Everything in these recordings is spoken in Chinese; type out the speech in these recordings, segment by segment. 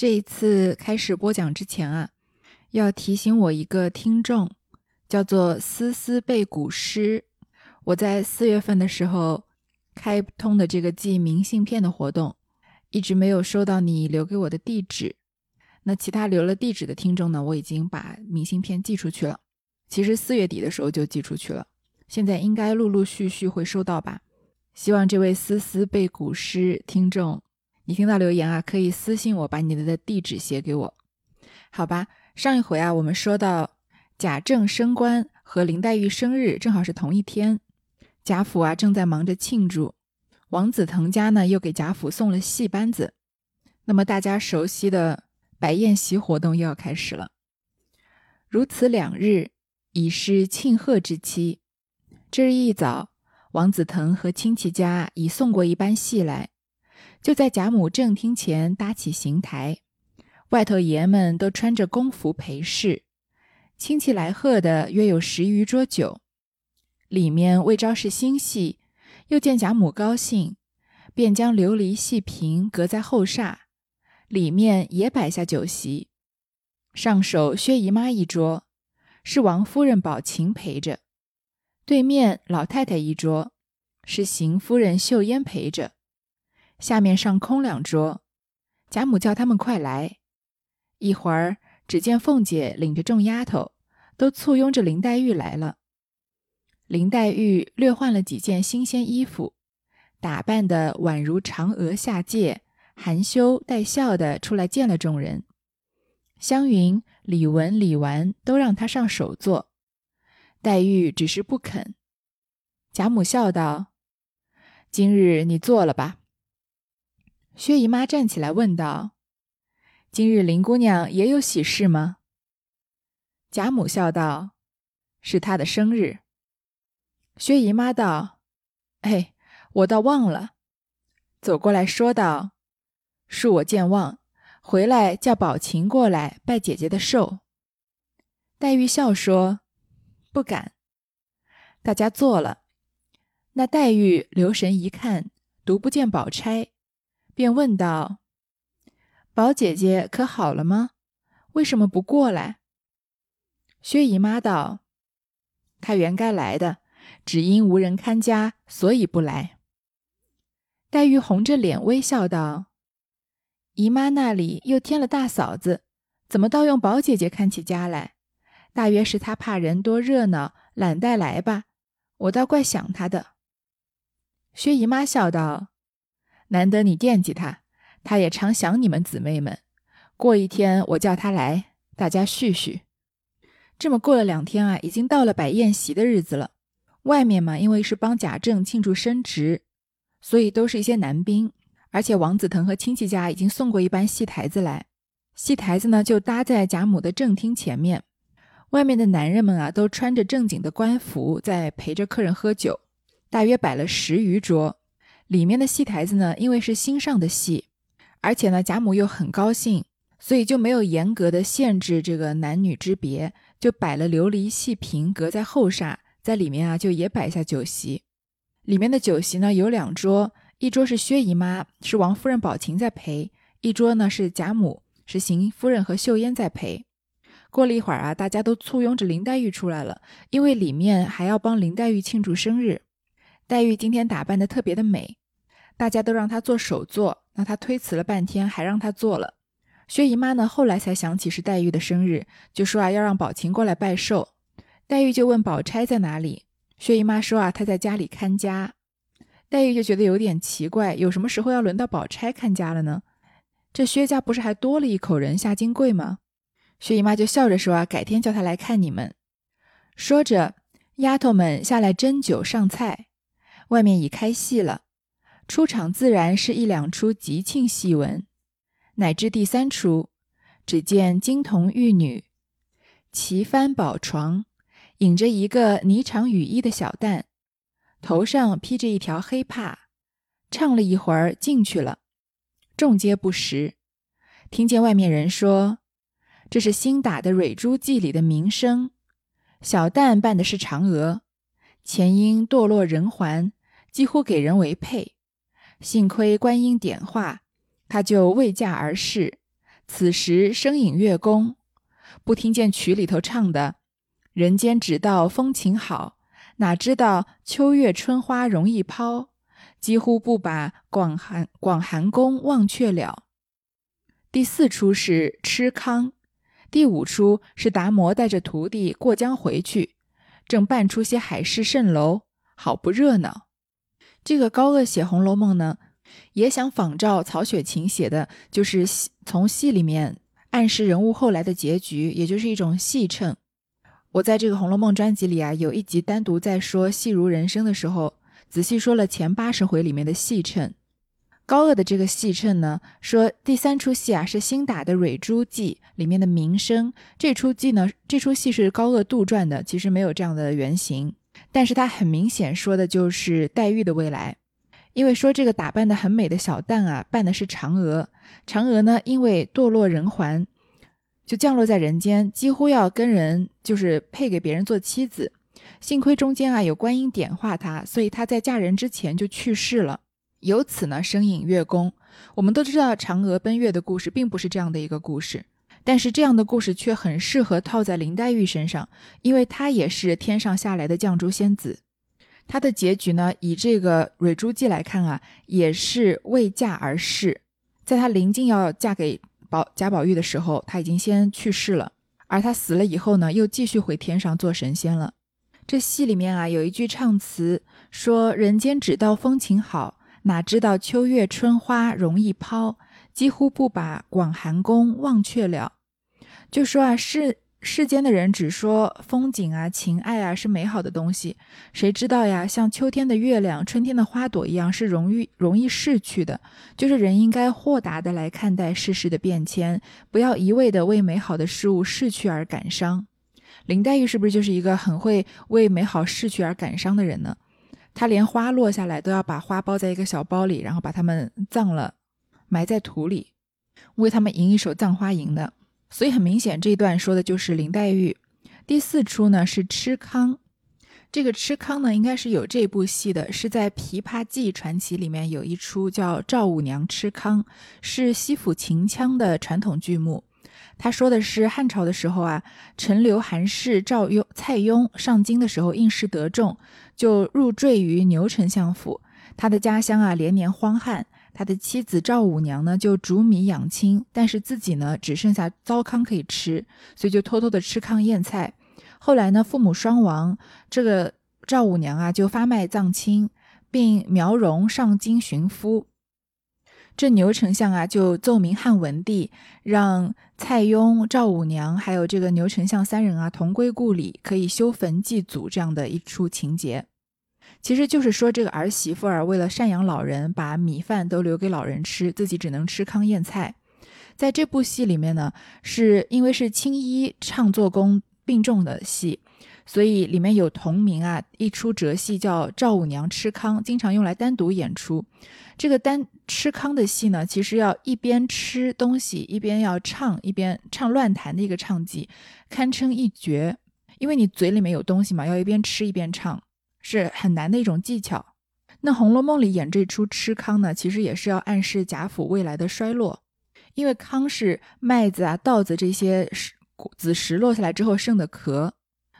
这一次开始播讲之前啊，要提醒我一个听众，叫做思思背古诗。我在四月份的时候开通的这个寄明信片的活动，一直没有收到你留给我的地址。那其他留了地址的听众呢，我已经把明信片寄出去了。其实四月底的时候就寄出去了，现在应该陆陆续续会收到吧。希望这位思思背古诗听众。你听到留言啊，可以私信我，把你的地址写给我，好吧？上一回啊，我们说到贾政升官和林黛玉生日正好是同一天，贾府啊正在忙着庆祝，王子腾家呢又给贾府送了戏班子，那么大家熟悉的摆宴席活动又要开始了。如此两日，已是庆贺之期。这日一早，王子腾和亲戚家已送过一班戏来。就在贾母正厅前搭起行台，外头爷们都穿着宫服陪侍，亲戚来贺的约有十余桌酒。里面未招是新戏，又见贾母高兴，便将琉璃戏瓶隔在后厦，里面也摆下酒席。上首薛姨妈一桌，是王夫人宝琴陪着；对面老太太一桌，是邢夫人秀烟陪着。下面上空两桌，贾母叫他们快来。一会儿，只见凤姐领着众丫头，都簇拥着林黛玉来了。林黛玉略换了几件新鲜衣服，打扮的宛如嫦娥下界，含羞带笑的出来见了众人。湘云、李文、李纨都让她上首座，黛玉只是不肯。贾母笑道：“今日你坐了吧。”薛姨妈站起来问道：“今日林姑娘也有喜事吗？”贾母笑道：“是她的生日。”薛姨妈道：“哎，我倒忘了。”走过来说道：“恕我健忘，回来叫宝琴过来拜姐姐的寿。”黛玉笑说：“不敢。”大家坐了，那黛玉留神一看，独不见宝钗。便问道：“宝姐姐可好了吗？为什么不过来？”薛姨妈道：“她原该来的，只因无人看家，所以不来。”黛玉红着脸微笑道：“姨妈那里又添了大嫂子，怎么倒用宝姐姐看起家来？大约是她怕人多热闹，懒带来吧。我倒怪想她的。”薛姨妈笑道。难得你惦记他，他也常想你们姊妹们。过一天我叫他来，大家叙叙。这么过了两天啊，已经到了摆宴席的日子了。外面嘛，因为是帮贾政庆祝升职，所以都是一些男兵。而且王子腾和亲戚家已经送过一班戏台子来，戏台子呢就搭在贾母的正厅前面。外面的男人们啊，都穿着正经的官服，在陪着客人喝酒，大约摆了十余桌。里面的戏台子呢，因为是新上的戏，而且呢，贾母又很高兴，所以就没有严格的限制这个男女之别，就摆了琉璃戏屏隔在后厦，在里面啊，就也摆下酒席。里面的酒席呢有两桌，一桌是薛姨妈，是王夫人宝琴在陪；一桌呢是贾母，是邢夫人和秀烟在陪。过了一会儿啊，大家都簇拥着林黛玉出来了，因为里面还要帮林黛玉庆祝生日。黛玉今天打扮的特别的美。大家都让他做首座，那他推辞了半天，还让他做了。薛姨妈呢，后来才想起是黛玉的生日，就说啊要让宝琴过来拜寿。黛玉就问宝钗在哪里，薛姨妈说啊她在家里看家。黛玉就觉得有点奇怪，有什么时候要轮到宝钗看家了呢？这薛家不是还多了一口人夏金柜吗？薛姨妈就笑着说啊改天叫她来看你们。说着，丫头们下来斟酒上菜，外面已开戏了。出场自然是一两出吉庆戏文，乃至第三出，只见金童玉女齐帆宝床，引着一个霓裳羽衣的小旦，头上披着一条黑帕，唱了一会儿进去了。众皆不识，听见外面人说，这是新打的《蕊珠记》里的名声。小旦扮的是嫦娥，前因堕落人寰，几乎给人为配。幸亏观音点化，他就未嫁而逝，此时声引乐宫，不听见曲里头唱的“人间只道风情好，哪知道秋月春花容易抛”，几乎不把广寒广寒宫忘却了。第四出是吃糠，第五出是达摩带着徒弟过江回去，正扮出些海市蜃楼，好不热闹。这个高鹗写《红楼梦》呢，也想仿照曹雪芹写的，就是从戏里面暗示人物后来的结局，也就是一种戏称。我在这个《红楼梦》专辑里啊，有一集单独在说戏如人生的时候，仔细说了前八十回里面的戏称。高鹗的这个戏称呢，说第三出戏啊是新打的《蕊珠记》里面的名声。这出戏呢，这出戏是高鹗杜撰的，其实没有这样的原型。但是他很明显说的就是黛玉的未来，因为说这个打扮的很美的小旦啊，扮的是嫦娥。嫦娥呢，因为堕落人寰，就降落在人间，几乎要跟人就是配给别人做妻子。幸亏中间啊有观音点化她，所以她在嫁人之前就去世了。由此呢，声引月宫。我们都知道嫦娥奔月的故事并不是这样的一个故事，但是这样的故事却很适合套在林黛玉身上，因为她也是天上下来的绛珠仙子。她的结局呢，以这个《蕊珠记》来看啊，也是未嫁而逝。在她临近要嫁给宝贾宝玉的时候，她已经先去世了，而她死了以后呢，又继续回天上做神仙了。这戏里面啊，有一句唱词说：“人间只道风情好。”哪知道秋月春花容易抛，几乎不把广寒宫忘却了。就说啊，世世间的人只说风景啊、情爱啊是美好的东西，谁知道呀？像秋天的月亮、春天的花朵一样，是容易容易逝去的。就是人应该豁达的来看待世事的变迁，不要一味的为美好的事物逝去而感伤。林黛玉是不是就是一个很会为美好逝去而感伤的人呢？她连花落下来都要把花包在一个小包里，然后把它们葬了，埋在土里，为他们吟一首《葬花吟》的。所以很明显，这一段说的就是林黛玉。第四出呢是吃糠，这个吃糠呢应该是有这部戏的，是在《琵琶记》传奇里面有一出叫《赵五娘吃糠》，是西府秦腔的传统剧目。他说的是汉朝的时候啊，陈留韩氏赵雍蔡邕上京的时候应试得中。就入赘于牛丞相府，他的家乡啊连年荒旱，他的妻子赵五娘呢就煮米养亲，但是自己呢只剩下糟糠可以吃，所以就偷偷的吃糠咽菜。后来呢父母双亡，这个赵五娘啊就发卖葬亲，并苗荣上京寻夫。这牛丞相啊就奏明汉文帝，让蔡邕、赵五娘还有这个牛丞相三人啊同归故里，可以修坟祭祖这样的一出情节。其实就是说，这个儿媳妇儿为了赡养老人，把米饭都留给老人吃，自己只能吃糠咽菜。在这部戏里面呢，是因为是青衣唱作工并重的戏，所以里面有同名啊一出折戏叫《赵五娘吃糠》，经常用来单独演出。这个单吃糠的戏呢，其实要一边吃东西，一边要唱，一边唱乱弹的一个唱技，堪称一绝。因为你嘴里面有东西嘛，要一边吃一边唱。是很难的一种技巧。那《红楼梦》里演这出吃糠呢，其实也是要暗示贾府未来的衰落，因为糠是麦子啊、稻子这些食子石落下来之后剩的壳。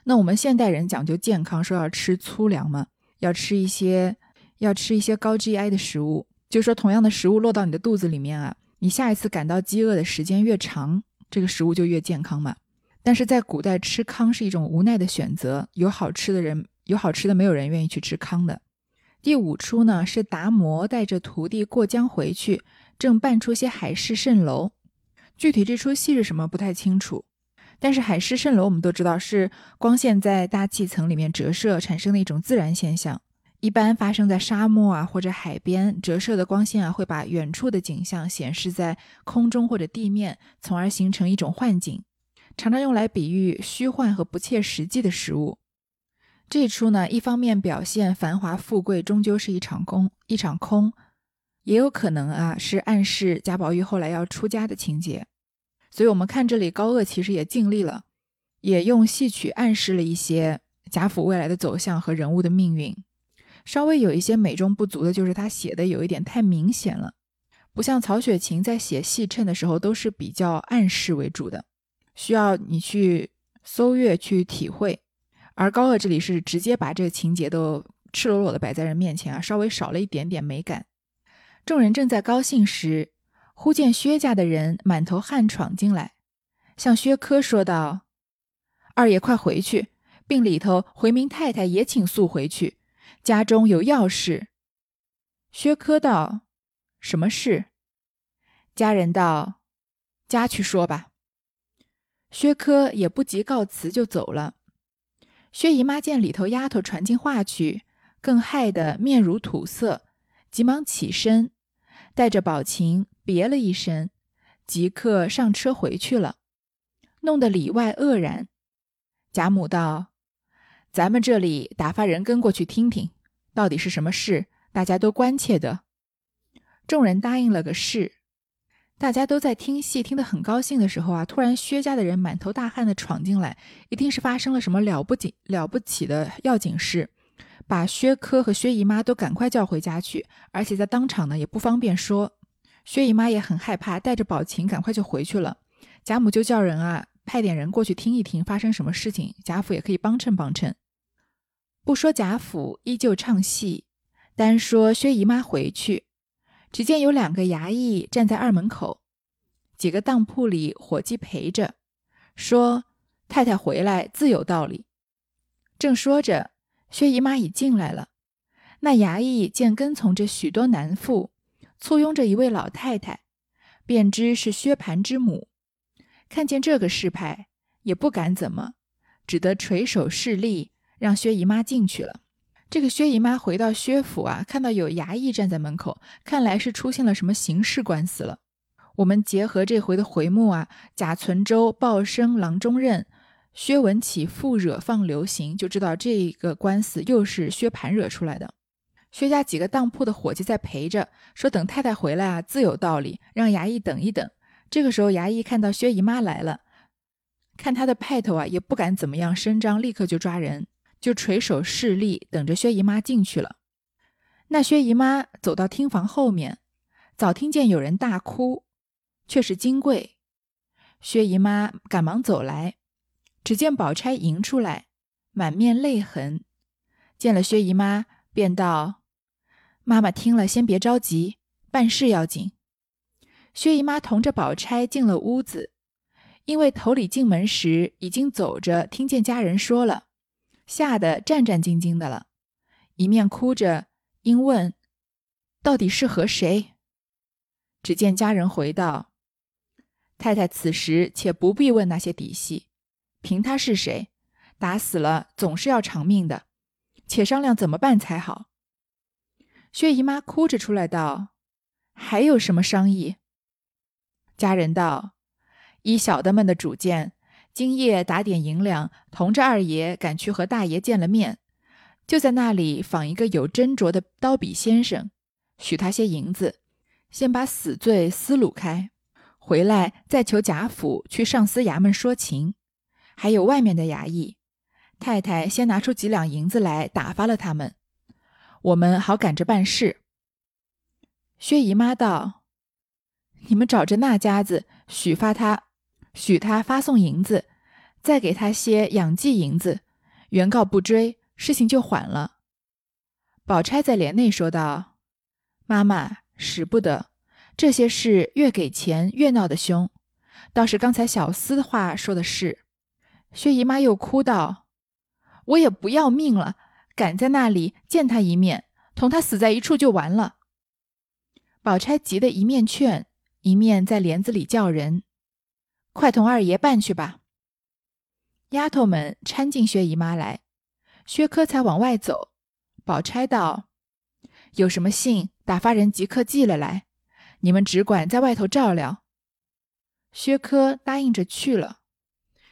那我们现代人讲究健康，说要吃粗粮嘛，要吃一些要吃一些高 GI 的食物，就说同样的食物落到你的肚子里面啊，你下一次感到饥饿的时间越长，这个食物就越健康嘛。但是在古代吃糠是一种无奈的选择，有好吃的人。有好吃的，没有人愿意去吃糠的。第五出呢，是达摩带着徒弟过江回去，正扮出些海市蜃楼。具体这出戏是什么不太清楚，但是海市蜃楼我们都知道是光线在大气层里面折射产生的一种自然现象，一般发生在沙漠啊或者海边，折射的光线啊会把远处的景象显示在空中或者地面，从而形成一种幻景，常常用来比喻虚幻和不切实际的事物。这出呢，一方面表现繁华富贵终究是一场空，一场空，也有可能啊是暗示贾宝玉后来要出家的情节。所以，我们看这里高鹗其实也尽力了，也用戏曲暗示了一些贾府未来的走向和人物的命运。稍微有一些美中不足的就是他写的有一点太明显了，不像曹雪芹在写戏称的时候都是比较暗示为主的，需要你去搜阅去体会。而高鹗这里是直接把这个情节都赤裸裸的摆在人面前啊，稍微少了一点点美感。众人正在高兴时，忽见薛家的人满头汗闯进来，向薛科说道：“二爷快回去，病里头回明太太也请速回去，家中有要事。”薛科道：“什么事？”家人道：“家去说吧。”薛科也不急告辞，就走了。薛姨妈见里头丫头传进话去，更害得面如土色，急忙起身，带着宝琴别了一声，即刻上车回去了，弄得里外愕然。贾母道：“咱们这里打发人跟过去听听，到底是什么事？大家都关切的。”众人答应了个是。大家都在听戏，听得很高兴的时候啊，突然薛家的人满头大汗的闯进来，一定是发生了什么了不紧、了不起的要紧事，把薛科和薛姨妈都赶快叫回家去，而且在当场呢也不方便说。薛姨妈也很害怕，带着宝琴赶快就回去了。贾母就叫人啊，派点人过去听一听发生什么事情，贾府也可以帮衬帮衬。不说贾府依旧唱戏，单说薛姨妈回去。只见有两个衙役站在二门口，几个当铺里伙计陪着，说：“太太回来自有道理。”正说着，薛姨妈已进来了。那衙役见跟从着许多男妇，簇拥着一位老太太，便知是薛蟠之母。看见这个事派，也不敢怎么，只得垂手示例，让薛姨妈进去了。这个薛姨妈回到薛府啊，看到有衙役站在门口，看来是出现了什么刑事官司了。我们结合这回的回目啊，贾存周报生郎中任，薛文启复惹放流刑，就知道这个官司又是薛蟠惹出来的。薛家几个当铺的伙计在陪着，说等太太回来啊，自有道理，让衙役等一等。这个时候，衙役看到薛姨妈来了，看他的派头啊，也不敢怎么样声张，立刻就抓人。就垂手侍立，等着薛姨妈进去了。那薛姨妈走到厅房后面，早听见有人大哭，却是金贵。薛姨妈赶忙走来，只见宝钗迎出来，满面泪痕。见了薛姨妈，便道：“妈妈听了，先别着急，办事要紧。”薛姨妈同着宝钗进了屋子，因为头里进门时已经走着，听见家人说了。吓得战战兢兢的了，一面哭着，应问：“到底是和谁？”只见家人回道：“太太此时且不必问那些底细，凭他是谁，打死了总是要偿命的，且商量怎么办才好。”薛姨妈哭着出来道：“还有什么商议？”家人道：“依小的们的主见。”今夜打点银两，同着二爷赶去和大爷见了面，就在那里访一个有斟酌的刀笔先生，许他些银子，先把死罪撕鲁开，回来再求贾府去上司衙门说情，还有外面的衙役，太太先拿出几两银子来打发了他们，我们好赶着办事。薛姨妈道：“你们找着那家子，许发他。”许他发送银子，再给他些养济银子，原告不追，事情就缓了。宝钗在帘内说道：“妈妈使不得，这些事越给钱越闹得凶。倒是刚才小厮的话说的是。”薛姨妈又哭道：“我也不要命了，赶在那里见他一面，同他死在一处就完了。”宝钗急得一面劝，一面在帘子里叫人。快同二爷办去吧。丫头们搀进薛姨妈来，薛科才往外走。宝钗道：“有什么信，打发人即刻寄了来，你们只管在外头照料。”薛科答应着去了。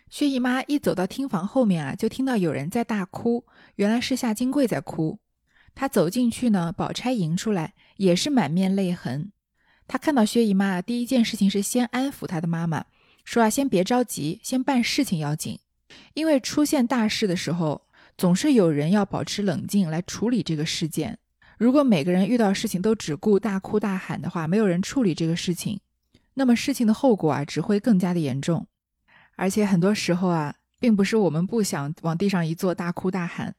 薛姨妈一走到厅房后面啊，就听到有人在大哭，原来是夏金桂在哭。她走进去呢，宝钗迎出来，也是满面泪痕。她看到薛姨妈，第一件事情是先安抚她的妈妈。说啊，先别着急，先办事情要紧。因为出现大事的时候，总是有人要保持冷静来处理这个事件。如果每个人遇到事情都只顾大哭大喊的话，没有人处理这个事情，那么事情的后果啊只会更加的严重。而且很多时候啊，并不是我们不想往地上一坐大哭大喊，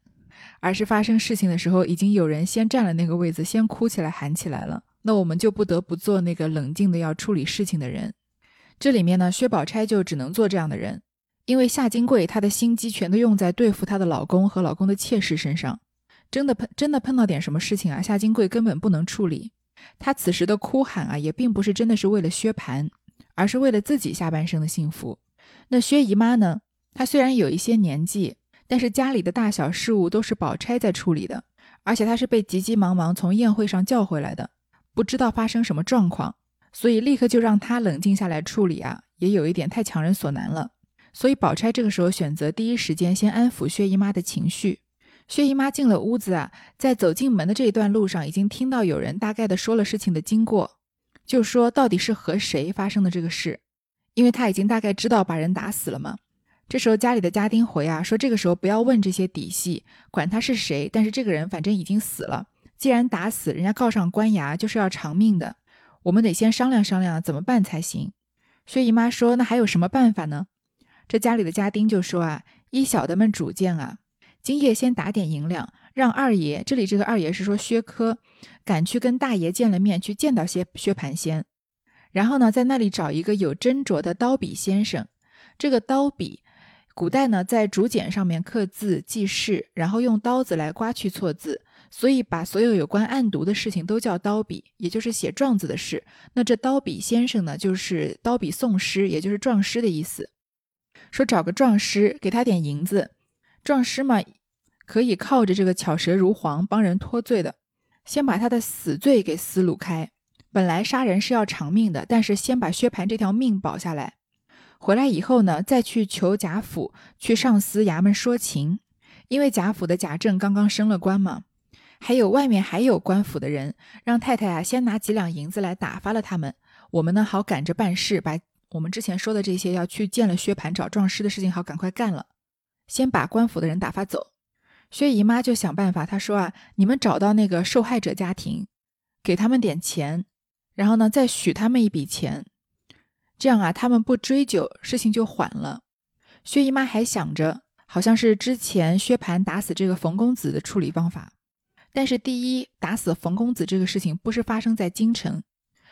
而是发生事情的时候，已经有人先占了那个位子，先哭起来喊起来了。那我们就不得不做那个冷静的要处理事情的人。这里面呢，薛宝钗就只能做这样的人，因为夏金桂她的心机全都用在对付她的老公和老公的妾室身上。真的碰真的碰到点什么事情啊，夏金桂根本不能处理。她此时的哭喊啊，也并不是真的是为了薛蟠，而是为了自己下半生的幸福。那薛姨妈呢？她虽然有一些年纪，但是家里的大小事务都是宝钗在处理的，而且她是被急急忙忙从宴会上叫回来的，不知道发生什么状况，所以立刻就让他冷静下来处理啊，也有一点太强人所难了。所以宝钗这个时候选择第一时间先安抚薛姨妈的情绪。薛姨妈进了屋子啊，在走进门的这一段路上，已经听到有人大概的说了事情的经过，就说到底是和谁发生的这个事，因为他已经大概知道把人打死了嘛。这时候家里的家丁回啊，说这个时候不要问这些底细，管他是谁，但是这个人反正已经死了，既然打死人家告上官衙就是要偿命的，我们得先商量商量怎么办才行。薛姨妈说那还有什么办法呢？这家里的家丁就说啊，依小的们主见啊。今夜先打点银两，让二爷，这里这个二爷是说薛科，赶去跟大爷见了面，去见到薛薛蟠仙，然后呢，在那里找一个有斟酌的刀笔先生。这个刀笔，古代呢在竹简上面刻字记事，然后用刀子来刮去错字，所以把所有有关案牍的事情都叫刀笔，也就是写状子的事。那这刀笔先生呢，就是刀笔诵诗，也就是状诗的意思。说找个状师，给他点银子。壮师嘛，可以靠着这个巧舌如簧帮人脱罪的，先把他的死罪给撕撸开。本来杀人是要偿命的，但是先把薛蟠这条命保下来。回来以后呢，再去求贾府，去上司衙门说情。因为贾府的贾政刚刚升了官嘛，还有外面还有官府的人，让太太啊先拿几两银子来打发了他们。我们呢好赶着办事，把我们之前说的这些要去见了薛蟠找壮师的事情好赶快干了。先把官府的人打发走，薛姨妈就想办法。她说啊，你们找到那个受害者家庭，给他们点钱，然后呢再许他们一笔钱，这样啊他们不追究，事情就缓了。薛姨妈还想着，好像是之前薛蟠打死这个冯公子的处理方法，但是第一打死冯公子这个事情不是发生在京城，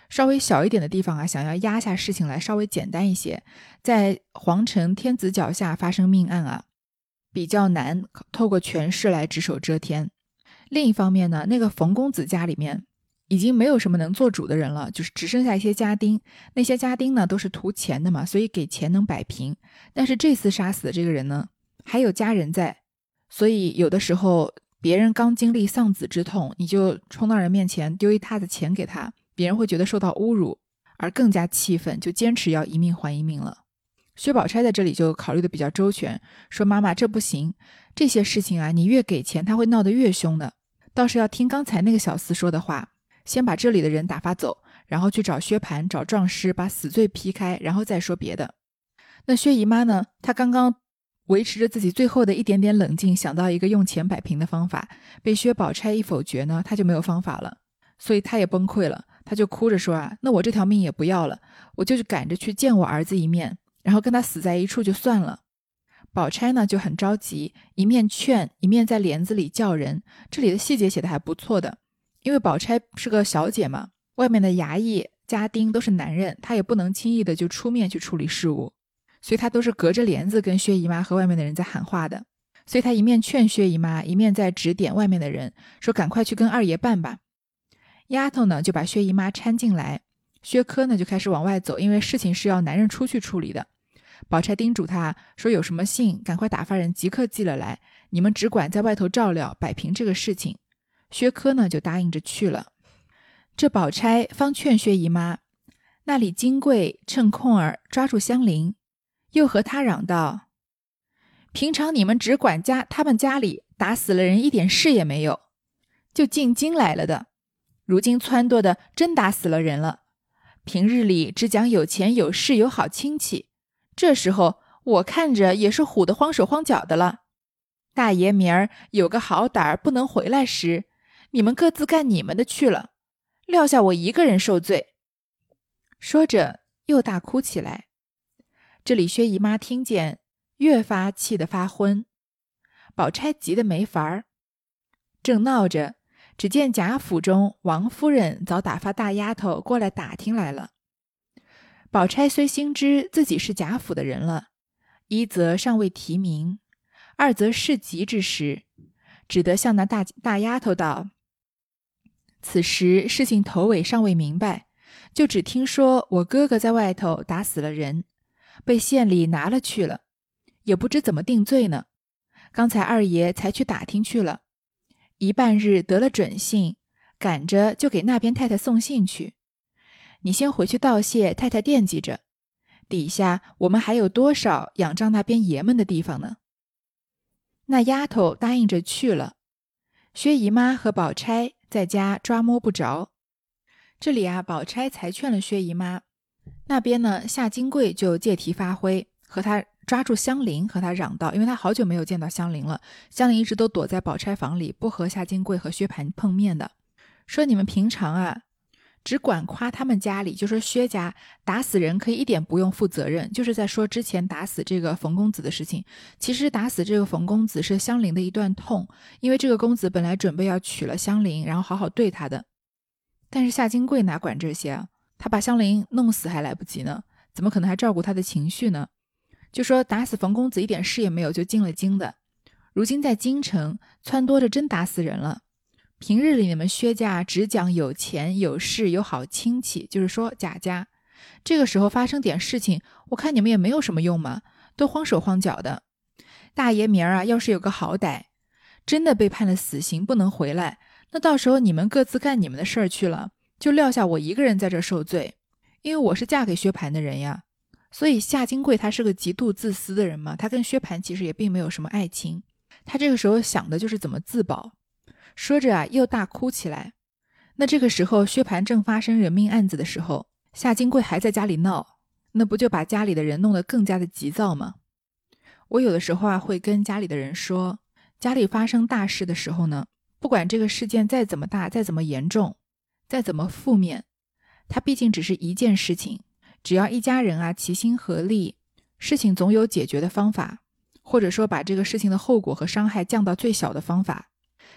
稍微小一点的地方啊，想要压下事情来稍微简单一些，在皇城天子脚下发生命案啊。比较难透过权势来只手遮天。另一方面呢，那个冯公子家里面已经没有什么能做主的人了，就是只剩下一些家丁。那些家丁呢都是图钱的嘛，所以给钱能摆平。但是这次杀死的这个人呢，还有家人在，所以有的时候别人刚经历丧子之痛，你就冲到人面前丢一沓子钱给他，别人会觉得受到侮辱，而更加气愤，就坚持要一命还一命了。薛宝钗在这里就考虑的比较周全，说：“妈妈，这不行，这些事情啊，你越给钱，他会闹得越凶的。倒是要听刚才那个小厮说的话，先把这里的人打发走，然后去找薛蟠，找壮师，把死罪劈开，然后再说别的。”那薛姨妈呢？她刚刚维持着自己最后的一点点冷静，想到一个用钱摆平的方法，被薛宝钗一否决呢，她就没有方法了，所以她也崩溃了，她就哭着说：“啊，那我这条命也不要了，我就是赶着去见我儿子一面。”然后跟他死在一处就算了，宝钗呢就很着急，一面劝，一面在帘子里叫人。这里的细节写的还不错的，因为宝钗是个小姐嘛，外面的衙役、家丁都是男人，她也不能轻易的就出面去处理事务，所以她都是隔着帘子跟薛姨妈和外面的人在喊话的。所以她一面劝薛姨妈，一面在指点外面的人，说赶快去跟二爷办吧。丫头呢就把薛姨妈搀进来，薛科呢就开始往外走，因为事情是要男人出去处理的。宝钗叮嘱他说：“有什么信，赶快打发人即刻寄了来。你们只管在外头照料，摆平这个事情。”薛科呢就答应着去了。这宝钗方劝薛姨妈，那里金贵趁空儿抓住香菱，又和他嚷道：“平常你们只管家他们家里打死了人，一点事也没有，就进京来了的。如今撺掇的真打死了人了。平日里只讲有钱有势有好亲戚。”这时候我看着也是唬得慌手慌脚的了。大爷明儿有个好胆儿不能回来时，你们各自干你们的去了，撂下我一个人受罪。”说着又大哭起来。这里薛姨妈听见，越发气得发昏。宝钗急得没法儿，正闹着，只见贾府中王夫人早打发大丫头过来打听来了。宝钗虽心知自己是贾府的人了，一则尚未提名，二则事急之时，只得向那大大丫头道：“此时事情头尾尚未明白，就只听说我哥哥在外头打死了人。”被县里拿了去了，也不知怎么定罪呢。刚才二爷才去打听去了，一半日得了准信，赶着就给那边太太送信去。你先回去道谢，太太惦记着。底下我们还有多少仰仗那边爷们的地方呢？那丫头答应着去了。薛姨妈和宝钗在家抓摸不着。这里啊，宝钗才劝了薛姨妈。那边呢，夏金桂就借题发挥，和他抓住香菱，和他嚷道：“因为他好久没有见到香菱了，香菱一直都躲在宝钗房里，不和夏金桂和薛蟠碰面的。说你们平常啊，只管夸他们家里，就说薛家打死人可以一点不用负责任，就是在说之前打死这个冯公子的事情。其实打死这个冯公子是香菱的一段痛，因为这个公子本来准备要娶了香菱，然后好好对她的，但是夏金桂哪管这些啊？”他把香菱弄死还来不及呢，怎么可能还照顾他的情绪呢？就说打死冯公子一点事也没有，就进了京的。如今在京城撺掇着，真打死人了。平日里你们薛家只讲有钱有势有好亲戚，就是说贾家。这个时候发生点事情，我看你们也没有什么用嘛，都慌手慌脚的。大爷明儿啊，要是有个好歹，真的被判了死刑不能回来，那到时候你们各自干你们的事儿去了。就撂下我一个人在这受罪，因为我是嫁给薛蟠的人呀。所以夏金贵他是个极度自私的人嘛，他跟薛蟠其实也并没有什么爱情。他这个时候想的就是怎么自保。说着啊，又大哭起来。那这个时候，薛蟠正发生人命案子的时候，夏金贵还在家里闹，那不就把家里的人弄得更加的急躁吗？我有的时候啊，会跟家里的人说，家里发生大事的时候呢，不管这个事件再怎么大，再怎么严重。再怎么负面，它毕竟只是一件事情。只要一家人啊齐心合力，事情总有解决的方法，或者说把这个事情的后果和伤害降到最小的方法。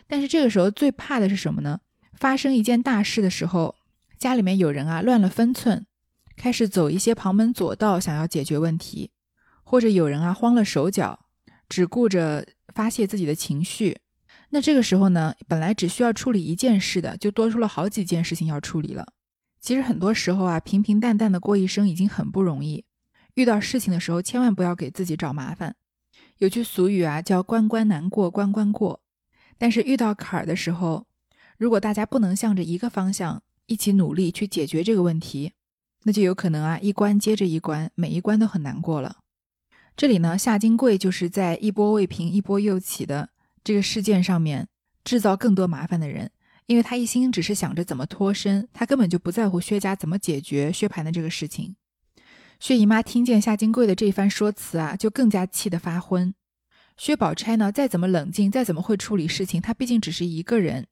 但是这个时候最怕的是什么呢？发生一件大事的时候，家里面有人啊乱了分寸，开始走一些旁门左道，想要解决问题，或者有人啊慌了手脚，只顾着发泄自己的情绪。那这个时候呢，本来只需要处理一件事的，就多出了好几件事情要处理了。其实很多时候啊，平平淡淡的过一生已经很不容易。遇到事情的时候，千万不要给自己找麻烦。有句俗语啊，叫“关关难过关关过”。但是遇到坎儿的时候，如果大家不能向着一个方向一起努力去解决这个问题，那就有可能啊，一关接着一关，每一关都很难过了。这里呢，夏金贵就是在一波未平一波又起的。这个事件上面制造更多麻烦的人，因为他一心只是想着怎么脱身，他根本就不在乎薛家怎么解决薛蟠的这个事情。薛姨妈听见夏金贵的这番说辞啊，就更加气得发昏。薛宝钗呢，再怎么冷静，再怎么会处理事情，她毕竟只是一个人，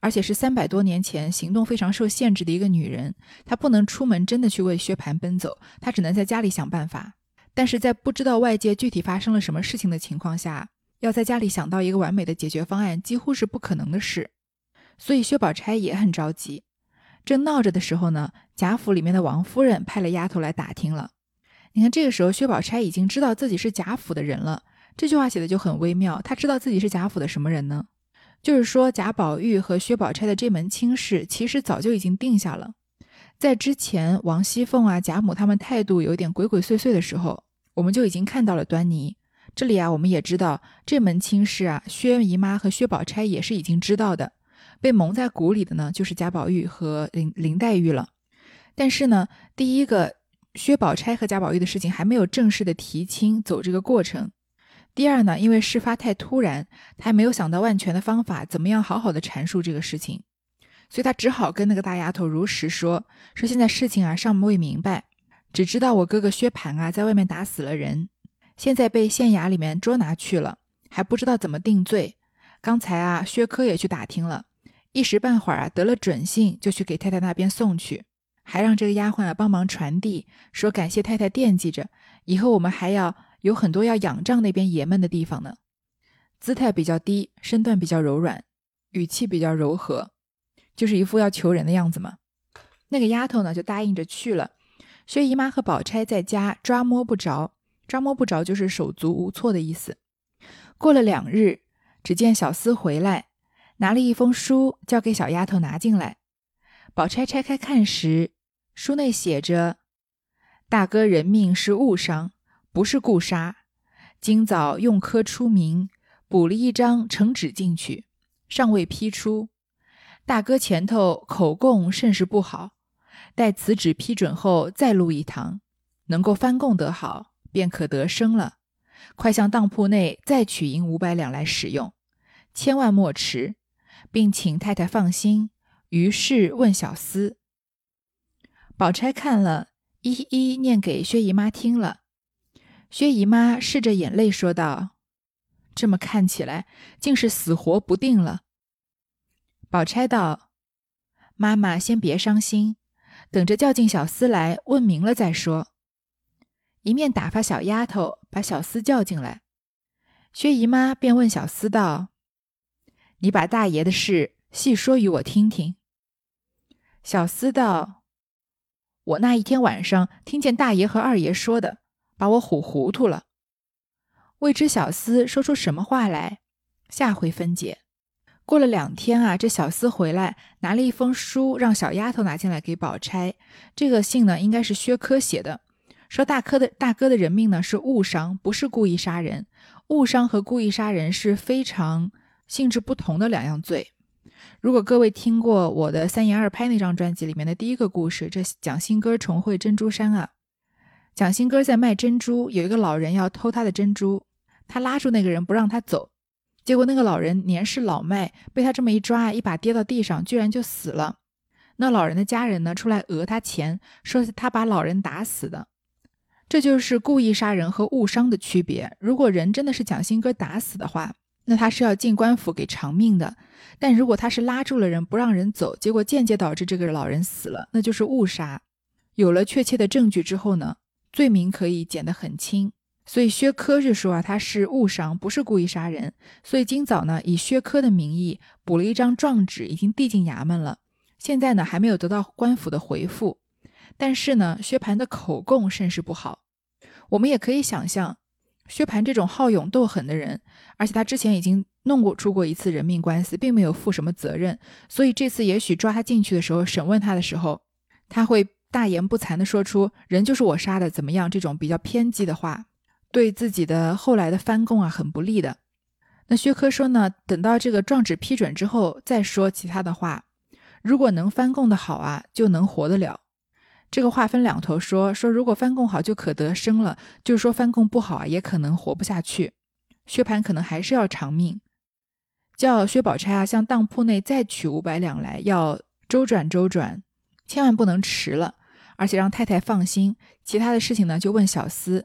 而且是三百多年前行动非常受限制的一个女人，她不能出门真的去为薛蟠奔走，她只能在家里想办法。但是在不知道外界具体发生了什么事情的情况下。要在家里想到一个完美的解决方案，几乎是不可能的事，所以薛宝钗也很着急。正闹着的时候呢，贾府里面的王夫人派了丫头来打听了。你看，这个时候薛宝钗已经知道自己是贾府的人了。这句话写的就很微妙，她知道自己是贾府的什么人呢？就是说贾宝玉和薛宝钗的这门亲事，其实早就已经定下了。在之前王熙凤啊、贾母他们态度有点鬼鬼祟祟的时候，我们就已经看到了端倪。这里啊，我们也知道这门亲事啊，薛姨妈和薛宝钗也是已经知道的。被蒙在鼓里的呢，就是贾宝玉和林林黛玉了。但是呢，第一个薛宝钗和贾宝玉的事情还没有正式的提亲走这个过程。第二呢，因为事发太突然，他还没有想到万全的方法，怎么样好好的阐述这个事情，所以他只好跟那个大丫头如实说：说现在事情啊尚未明白，只知道我哥哥薛蟠啊在外面打死了人。现在被县衙里面捉拿去了，还不知道怎么定罪。刚才啊，薛科也去打听了，一时半会儿啊得了准信，就去给太太那边送去，还让这个丫鬟啊帮忙传递，说感谢太太惦记着，以后我们还要有很多要仰仗那边爷们的地方呢。姿态比较低，身段比较柔软，语气比较柔和，就是一副要求人的样子嘛。那个丫头呢就答应着去了。薛姨妈和宝钗在家抓摸不着，抓摸不着就是手足无措的意思。过了两日，只见小厮回来，拿了一封书，交给小丫头拿进来。宝钗拆开看时，书内写着：“大哥人命是误伤，不是故杀。今早用科出名。”补了一张呈纸进去，尚未批出。大哥前头口供甚是不好，待此纸批准后再录一堂，能够翻供得好，便可得生了。快向当铺内再取银五百两来使用，千万莫迟，并请太太放心。于是问小厮，宝钗看了一一念给薛姨妈听了。薛姨妈拭着眼泪说道。这么看起来，竟是死活不定了。宝钗道：“妈妈先别伤心，等着叫进小厮来问明了再说。”一面打发小丫头把小厮叫进来。薛姨妈便问小厮道：“你把大爷的事细说与我听听。”小厮道：“我那一天晚上听见大爷和二爷说的，把我唬糊涂了。”未知小厮说出什么话来，下回分解。过了两天啊，这小厮回来拿了一封书，让小丫头拿进来给宝钗。这个信呢，应该是薛科写的，说大哥的大哥的人命呢是误伤，不是故意杀人。误伤和故意杀人是非常性质不同的两样罪。如果各位听过我的三言二拍那张专辑里面的第一个故事，这蒋新哥重会珍珠山啊，蒋新哥在卖珍珠，有一个老人要偷他的珍珠。他拉住那个人不让他走，结果那个老人年事老迈，被他这么一抓，一把跌到地上，居然就死了。那老人的家人呢，出来讹他钱，说是他把老人打死的。这就是故意杀人和误伤的区别。如果人真的是蒋新哥打死的话，那他是要进官府给偿命的。但如果他是拉住了人不让人走，结果间接导致这个老人死了，那就是误杀。有了确切的证据之后呢，罪名可以减得很轻。所以薛科就说啊，他是误伤，不是故意杀人。所以今早呢，以薛科的名义补了一张状纸，已经递进衙门了。现在呢，还没有得到官府的回复。但是呢，薛蟠的口供甚是不好。我们也可以想象，薛蟠这种好勇斗狠的人，而且他之前已经弄过出过一次人命官司，并没有负什么责任。所以这次也许抓他进去的时候，审问他的时候，他会大言不惭地说出“人就是我杀的”怎么样这种比较偏激的话。对自己的后来的翻供啊很不利的。那薛科说呢，等到这个状纸批准之后再说其他的话。如果能翻供的好啊，就能活得了。这个话分两头说，说如果翻供好就可得生了，就是说翻供不好啊，也可能活不下去。薛蟠可能还是要偿命，叫薛宝钗啊向当铺内再取五百两来，要周转周转，千万不能迟了，而且让太太放心。其他的事情呢，就问小厮。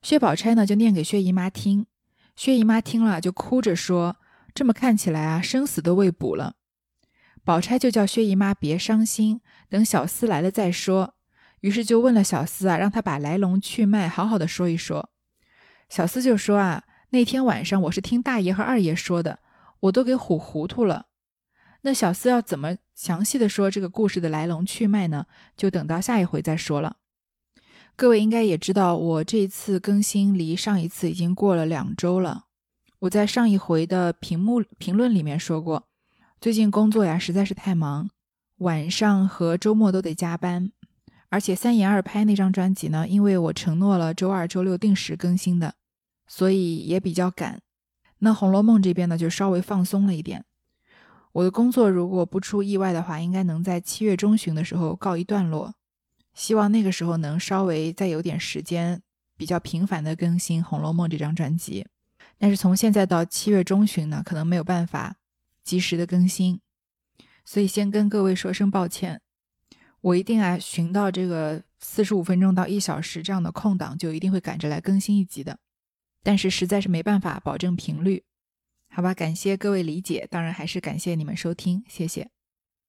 薛宝钗呢，就念给薛姨妈听。薛姨妈听了，就哭着说：“这么看起来啊，生死都未卜了。”宝钗就叫薛姨妈别伤心，等小厮来了再说。于是就问了小厮啊，让他把来龙去脉好好的说一说。小厮就说啊：“那天晚上我是听大爷和二爷说的，我都给唬糊涂了。”那小厮要怎么详细的说这个故事的来龙去脉呢？就等到下一回再说了。各位应该也知道，我这一次更新离上一次已经过了两周了。我在上一回的屏幕评论里面说过，最近工作呀实在是太忙，晚上和周末都得加班。而且三言二拍那张专辑呢，因为我承诺了周二、周六定时更新的，所以也比较赶。那《红楼梦》这边呢，就稍微放松了一点。我的工作如果不出意外的话，应该能在七月中旬的时候告一段落。希望那个时候能稍微再有点时间，比较频繁的更新《红楼梦》这张专辑。但是从现在到七月中旬呢，可能没有办法及时的更新，所以先跟各位说声抱歉。我一定啊，寻到这个四十五分钟到一小时这样的空档，就一定会赶着来更新一集的。但是实在是没办法保证频率。好吧，感谢各位理解，当然还是感谢你们收听，谢谢。